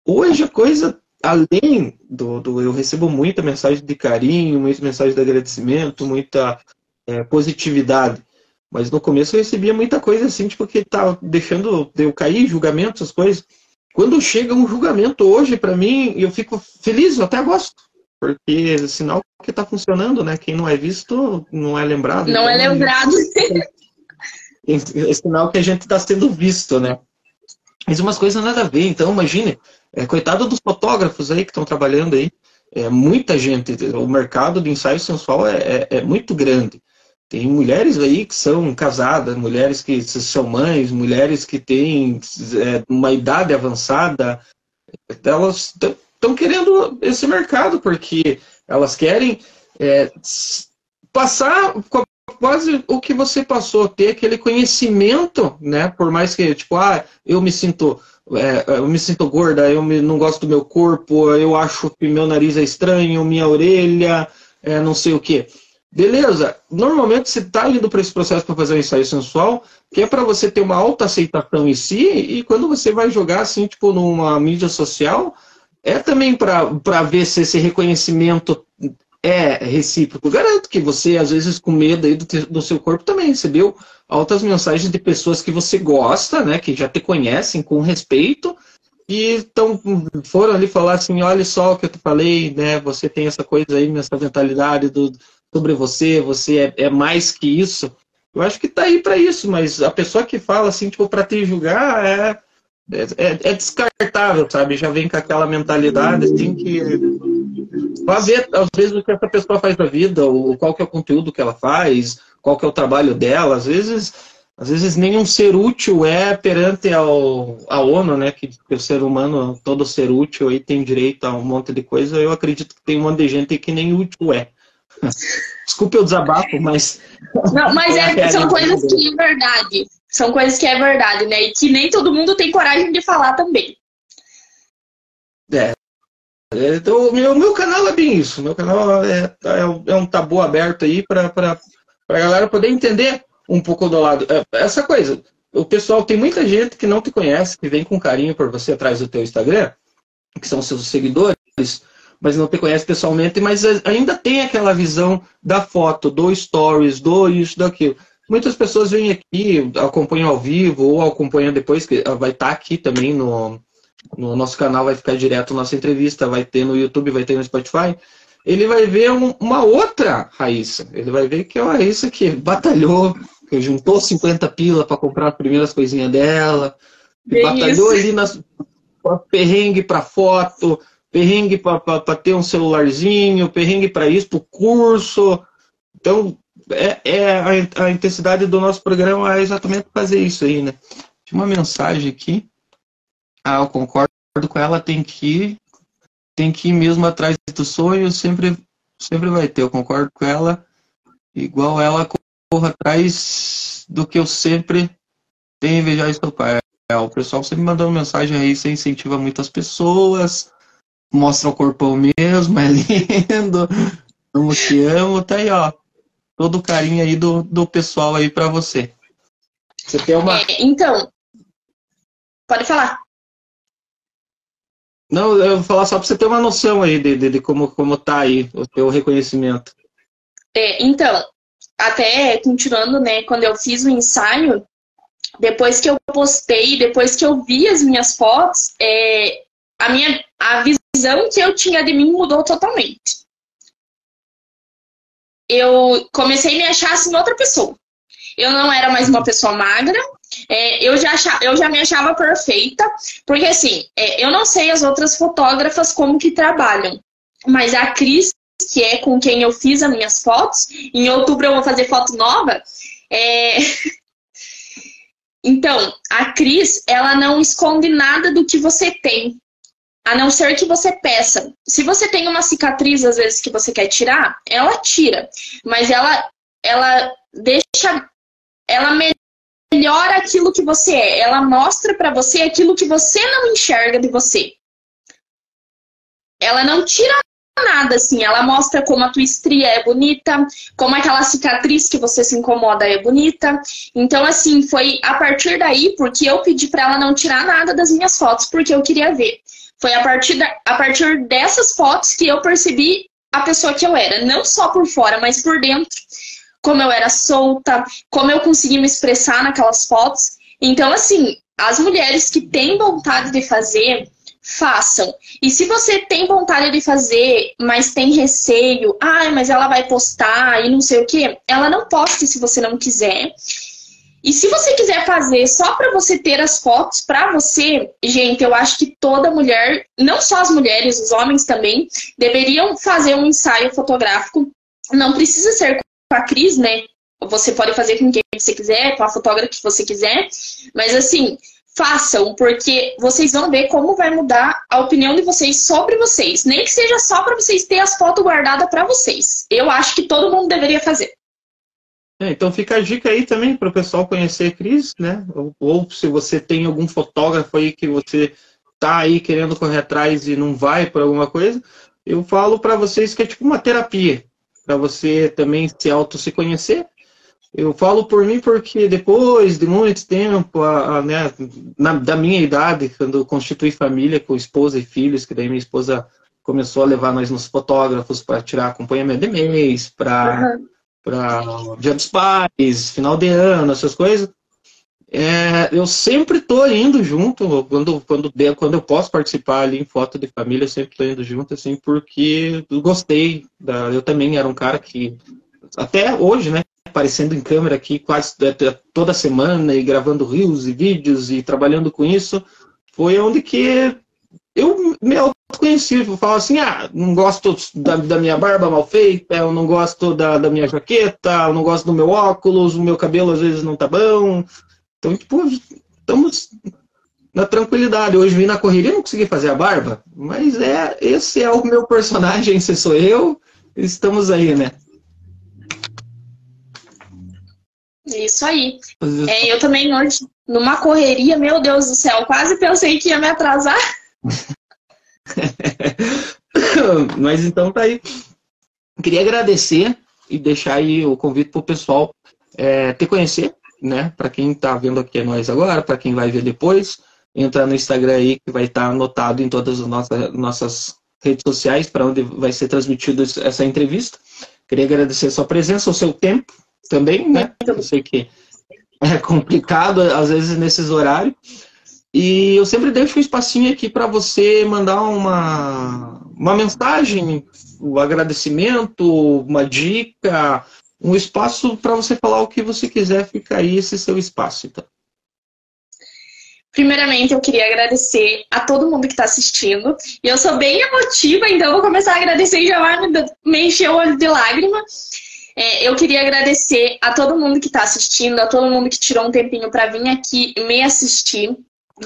Hoje a coisa, além do, do eu recebo muita mensagem de carinho, muita mensagem de agradecimento, muita é, positividade. Mas no começo eu recebia muita coisa assim, tipo, que tá deixando eu cair, julgamento, essas coisas. Quando chega um julgamento hoje, para mim, eu fico feliz, eu até gosto porque é sinal que está funcionando, né? Quem não é visto não é lembrado. Não é então, é lembrado. É sinal que a gente está sendo visto, né? Mas umas coisas nada a ver. Então, imagine, é, coitado dos fotógrafos aí que estão trabalhando aí. É, muita gente, o mercado de ensaio sensual é, é, é, muito grande. Tem mulheres aí que são casadas, mulheres que são mães, mulheres que têm é, uma idade avançada. Elas estão querendo esse mercado, porque elas querem é, passar quase o que você passou, ter aquele conhecimento, né? Por mais que, tipo, ah, eu me sinto. É, eu me sinto gorda, eu me, não gosto do meu corpo, eu acho que meu nariz é estranho, minha orelha, é, não sei o que. Beleza, normalmente você está indo para esse processo para fazer um ensaio sensual, que é para você ter uma alta aceitação em si, e quando você vai jogar assim, tipo, numa mídia social, é também para ver se esse reconhecimento é recíproco. Garanto que você, às vezes, com medo aí do, do seu corpo, também recebeu altas mensagens de pessoas que você gosta, né? Que já te conhecem com respeito e então foram ali falar assim, olha só o que eu te falei, né? Você tem essa coisa aí, essa mentalidade do, sobre você, você é, é mais que isso. Eu acho que tá aí para isso, mas a pessoa que fala assim, tipo, para te julgar é, é, é, descartável, sabe? Já vem com aquela mentalidade assim que vai ver às vezes o que essa pessoa faz da vida, ou qual que é o conteúdo que ela faz, qual que é o trabalho dela, às vezes às vezes nenhum ser útil é perante ao, a ONU, né, que, que, o ser humano, todo ser útil aí tem direito a um monte de coisa, eu acredito que tem um monte de gente que nem útil é. Desculpe o desabafo, mas... Não, mas é, são coisas que é verdade. São coisas que é verdade, né, e que nem todo mundo tem coragem de falar também. É. é então, o meu, meu canal é bem isso. Meu canal é, é, é um tabu aberto aí para a galera poder entender um pouco do lado. É, essa coisa, o pessoal tem muita gente que não te conhece, que vem com carinho por você atrás do teu Instagram, que são seus seguidores, mas não te conhece pessoalmente, mas ainda tem aquela visão da foto, do stories, do isso, daquilo. Muitas pessoas vêm aqui, acompanham ao vivo ou acompanham depois, que vai estar tá aqui também no, no nosso canal, vai ficar direto nossa entrevista, vai ter no YouTube, vai ter no Spotify ele vai ver um, uma outra Raíssa. Ele vai ver que é uma Raíssa que batalhou, que juntou 50 pila para comprar as primeiras coisinhas dela, batalhou isso. ali nas perrengue para foto, perrengue para ter um celularzinho, perrengue para isso, para o curso. Então, é, é a, a, intensidade do nosso programa é exatamente fazer isso aí, né? Tinha uma mensagem aqui. Ah, eu concordo com ela, tem que ir tem que ir mesmo atrás do sonho, sempre, sempre vai ter. Eu concordo com ela, igual ela corra atrás do que eu sempre tenho invejado seu pai. É, o pessoal sempre mandando mensagem aí, você incentiva muitas pessoas, mostra o corpão mesmo, é lindo, amo te amo, tá aí, ó. Todo o carinho aí do, do pessoal aí para você. Você tem uma. É, então, pode falar. Não, eu vou falar só para você ter uma noção aí de, de, de, como, como tá aí o seu reconhecimento. É, então, até continuando, né, quando eu fiz o ensaio, depois que eu postei, depois que eu vi as minhas fotos, é, a minha a visão que eu tinha de mim mudou totalmente. Eu comecei a me achar assim outra pessoa. Eu não era mais uma pessoa magra, é, eu, já achava, eu já me achava perfeita, porque assim, é, eu não sei as outras fotógrafas como que trabalham, mas a Cris, que é com quem eu fiz as minhas fotos, em outubro eu vou fazer foto nova. É... então, a Cris, ela não esconde nada do que você tem, a não ser que você peça. Se você tem uma cicatriz, às vezes, que você quer tirar, ela tira, mas ela, ela deixa, ela melhora aquilo que você é. Ela mostra para você aquilo que você não enxerga de você. Ela não tira nada assim, ela mostra como a tua estria é bonita, como aquela cicatriz que você se incomoda é bonita. Então assim, foi a partir daí porque eu pedi para ela não tirar nada das minhas fotos porque eu queria ver. Foi a partir, da, a partir dessas fotos que eu percebi a pessoa que eu era, não só por fora, mas por dentro como eu era solta, como eu consegui me expressar naquelas fotos. Então, assim, as mulheres que têm vontade de fazer, façam. E se você tem vontade de fazer, mas tem receio, ah, mas ela vai postar e não sei o que, ela não poste se você não quiser. E se você quiser fazer só para você ter as fotos para você, gente, eu acho que toda mulher, não só as mulheres, os homens também, deveriam fazer um ensaio fotográfico. Não precisa ser com a Cris, né? Você pode fazer com quem você quiser, com a fotógrafa que você quiser, mas assim, façam, porque vocês vão ver como vai mudar a opinião de vocês sobre vocês. Nem que seja só para vocês terem as fotos guardadas para vocês. Eu acho que todo mundo deveria fazer. É, então fica a dica aí também para o pessoal conhecer Cris, né? Ou, ou, se você tem algum fotógrafo aí que você tá aí querendo correr atrás e não vai por alguma coisa, eu falo para vocês que é tipo uma terapia para você também se auto se conhecer. Eu falo por mim porque depois de muito tempo, a, a, né, na, da minha idade, quando eu constituí família com esposa e filhos, que daí minha esposa começou a levar nós nos fotógrafos para tirar acompanhamento de mês, para uhum. Para Dia dos Pais, final de ano, essas coisas. É, eu sempre estou indo junto, quando, quando, quando eu posso participar ali em foto de família, eu sempre estou indo junto, assim, porque eu gostei. Da, eu também era um cara que, até hoje, né, aparecendo em câmera aqui quase toda semana e gravando reels e vídeos e trabalhando com isso, foi onde que me autoconheci. Eu falo assim, ah, não gosto da, da, minha barba mal feita, eu não gosto da, da minha jaqueta, eu não gosto do meu óculos, o meu cabelo às vezes não tá bom, então, tipo, estamos na tranquilidade. Hoje vim na correria não consegui fazer a barba, mas é esse é o meu personagem, esse sou eu. Estamos aí, né? Isso aí. É, eu também hoje, numa correria, meu Deus do céu, quase pensei que ia me atrasar. Mas então tá aí. Queria agradecer e deixar aí o convite para o pessoal é, te conhecer, né? Para quem está vendo aqui é nós agora, para quem vai ver depois, entrar no Instagram aí que vai estar tá anotado em todas as nossas, nossas redes sociais para onde vai ser transmitida essa entrevista. Queria agradecer a sua presença, o seu tempo também, né? Eu sei que é complicado às vezes nesses horários. E eu sempre deixo um espacinho aqui para você mandar uma, uma mensagem, um agradecimento, uma dica, um espaço para você falar o que você quiser, fica aí esse seu espaço, então. Primeiramente, eu queria agradecer a todo mundo que está assistindo. E eu sou bem emotiva, então vou começar a agradecer e já vai me encher o olho de lágrima. É, eu queria agradecer a todo mundo que está assistindo, a todo mundo que tirou um tempinho para vir aqui me assistir,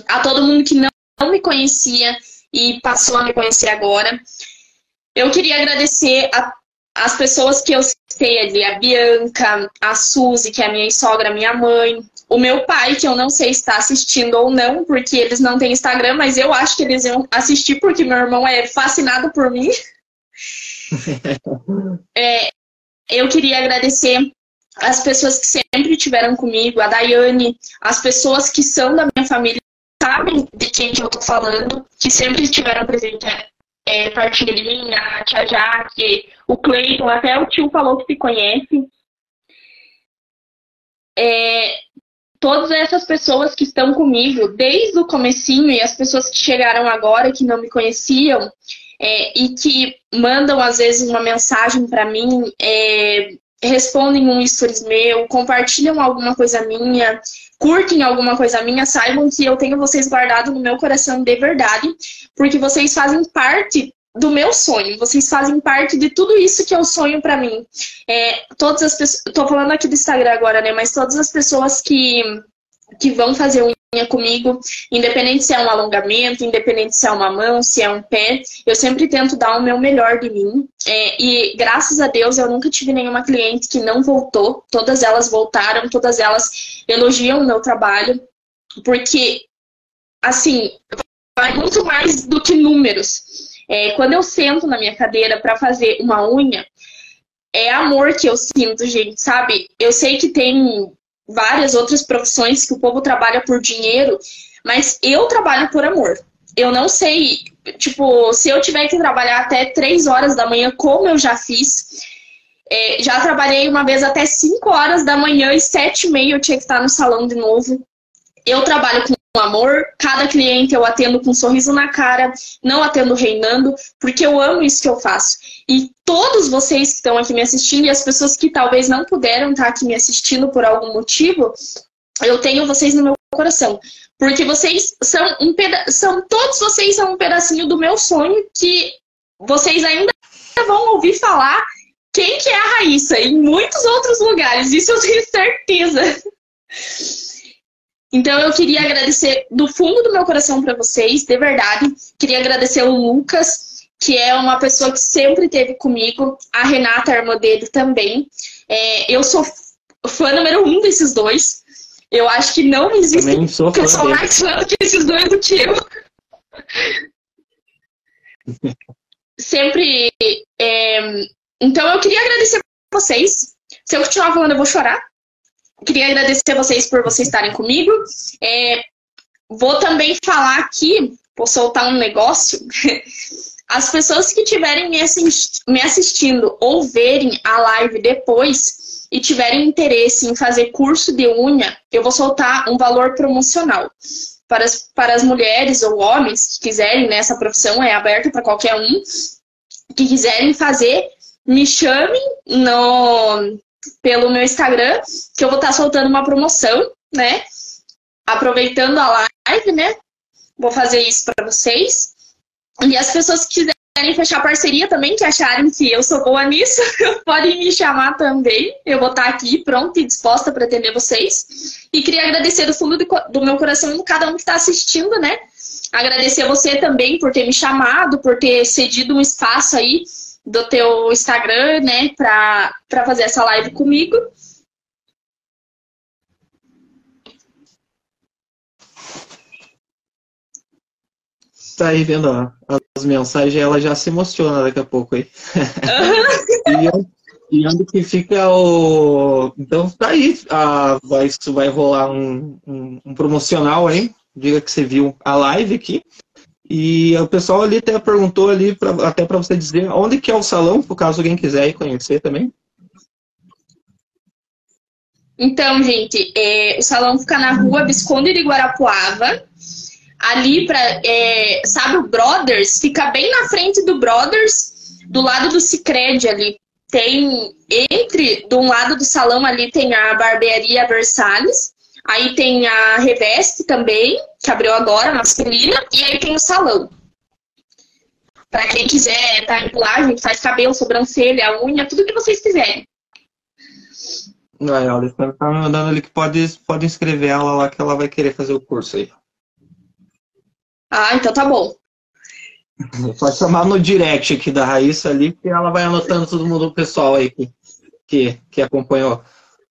a todo mundo que não, me conhecia e passou a me conhecer agora. Eu queria agradecer a as pessoas que eu citei ali, a Bianca, a Suzy, que é a minha sogra, minha mãe, o meu pai, que eu não sei se está assistindo ou não, porque eles não têm Instagram, mas eu acho que eles iam assistir porque meu irmão é fascinado por mim. é, eu queria agradecer as pessoas que sempre estiveram comigo, a Daiane, as pessoas que são da minha família, sabem de quem que eu tô falando, que sempre estiveram presentes é, Partilhinha, a Tia Jaque, o Cleiton, até o tio falou que se conhece. É, todas essas pessoas que estão comigo desde o comecinho e as pessoas que chegaram agora que não me conheciam é, e que mandam às vezes uma mensagem para mim, é, respondem um stories meu, compartilham alguma coisa minha, curtem alguma coisa minha, saibam que eu tenho vocês guardado no meu coração de verdade, porque vocês fazem parte do meu sonho, vocês fazem parte de tudo isso que eu sonho para mim. É, todas as pessoas, tô falando aqui do Instagram agora, né? Mas todas as pessoas que que vão fazer unha comigo, independente se é um alongamento, independente se é uma mão, se é um pé, eu sempre tento dar o meu melhor de mim. É, e graças a Deus eu nunca tive nenhuma cliente que não voltou, todas elas voltaram, todas elas elogiam o meu trabalho, porque, assim, vai muito mais do que números. É, quando eu sento na minha cadeira para fazer uma unha, é amor que eu sinto, gente, sabe? Eu sei que tem várias outras profissões que o povo trabalha por dinheiro, mas eu trabalho por amor. Eu não sei, tipo, se eu tiver que trabalhar até três horas da manhã, como eu já fiz, é, já trabalhei uma vez até 5 horas da manhã e sete e meia eu tinha que estar no salão de novo. Eu trabalho com amor, cada cliente eu atendo com um sorriso na cara, não atendo reinando, porque eu amo isso que eu faço. E todos vocês que estão aqui me assistindo e as pessoas que talvez não puderam estar aqui me assistindo por algum motivo, eu tenho vocês no meu coração. Porque vocês são um peda são todos vocês são um pedacinho do meu sonho que vocês ainda vão ouvir falar quem que é a Raíssa em muitos outros lugares, isso eu tenho certeza. Então eu queria agradecer do fundo do meu coração para vocês, de verdade. Queria agradecer o Lucas, que é uma pessoa que sempre esteve comigo, a Renata, a irmã dele também. É, eu sou fã número um desses dois. Eu acho que não existe pessoa mais fã que esses dois do que eu. sempre. É... Então eu queria agradecer vocês. Se eu continuar falando, eu vou chorar. Queria agradecer a vocês por vocês estarem comigo. É, vou também falar aqui, vou soltar um negócio. as pessoas que estiverem me, assist me assistindo ou verem a live depois e tiverem interesse em fazer curso de unha, eu vou soltar um valor promocional. Para as, para as mulheres ou homens que quiserem, né, essa profissão é aberta para qualquer um, que quiserem fazer, me chamem no, pelo meu Instagram, que eu vou estar soltando uma promoção, né? Aproveitando a live, né? Vou fazer isso para vocês. E as pessoas que quiserem fechar parceria também, que acharem que eu sou boa nisso, podem me chamar também. Eu vou estar aqui pronta e disposta para atender vocês. E queria agradecer do fundo do meu coração cada um que está assistindo, né? Agradecer a você também por ter me chamado, por ter cedido um espaço aí do teu Instagram, né, para fazer essa live comigo. Tá aí vendo ó, as mensagens, ela já se emociona daqui a pouco aí. e, onde que fica o. Então tá aí. Ah, vai, vai rolar um, um, um promocional aí. Diga que você viu a live aqui. E o pessoal ali até perguntou ali, pra, até para você dizer onde que é o salão, por caso alguém quiser ir conhecer também. Então, gente, é, o salão fica na rua Visconde de Guarapuava. Ali, pra, é, sabe o Brothers? Fica bem na frente do Brothers, do lado do Cicred ali. Tem, entre, de um lado do salão ali tem a barbearia Versalhes Aí tem a Reveste também, que abriu agora, masculina, e aí tem o salão. Para quem quiser tá a gente faz cabelo, sobrancelha, unha, tudo que vocês quiserem. Aí, olha, tá me mandando ali que pode, pode inscrever ela lá que ela vai querer fazer o curso aí. Ah, então tá bom. Pode chamar no direct aqui da Raíssa ali, que ela vai anotando todo mundo, o pessoal aí que, que, que acompanhou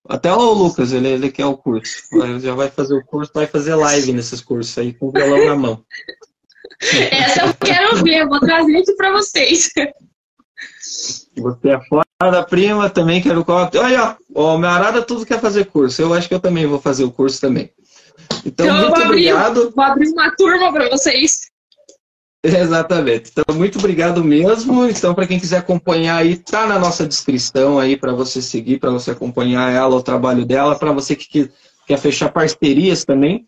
até o Lucas, ele, ele quer o curso. Já vai fazer o curso, vai fazer live nesses cursos aí, com o violão na mão. Essa eu quero ver, eu vou trazer isso para vocês. Você é fora da prima, também quero colocar. Olha, ó, minha arada tudo quer fazer curso. Eu acho que eu também vou fazer o curso também. Então, então muito vou obrigado. Abrir, vou abrir uma turma para vocês. Exatamente. Então, muito obrigado mesmo. Então, para quem quiser acompanhar aí, tá na nossa descrição aí para você seguir, para você acompanhar ela, o trabalho dela. Para você que quer fechar parcerias também,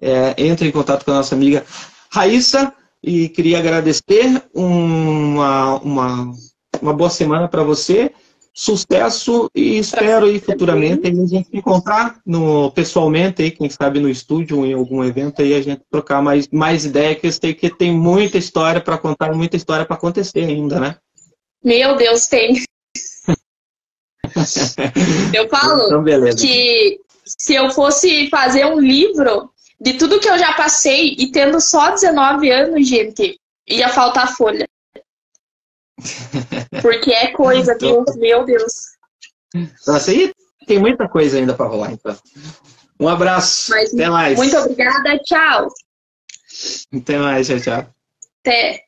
é, entre em contato com a nossa amiga Raíssa. E queria agradecer uma, uma, uma boa semana para você sucesso e espero aí futuramente a gente encontrar no, pessoalmente aí, quem sabe no estúdio ou em algum evento aí a gente trocar mais, mais ideias que eu sei que tem muita história para contar, muita história para acontecer ainda, né? Meu Deus, tem. eu falo então, que se eu fosse fazer um livro de tudo que eu já passei e tendo só 19 anos, gente, ia faltar folha. Porque é coisa, viu? Meu Deus. Nossa, aí tem muita coisa ainda para rolar, então. Um abraço. Mas, Até mais. Muito obrigada. Tchau. Até mais. Tchau, tchau. Até.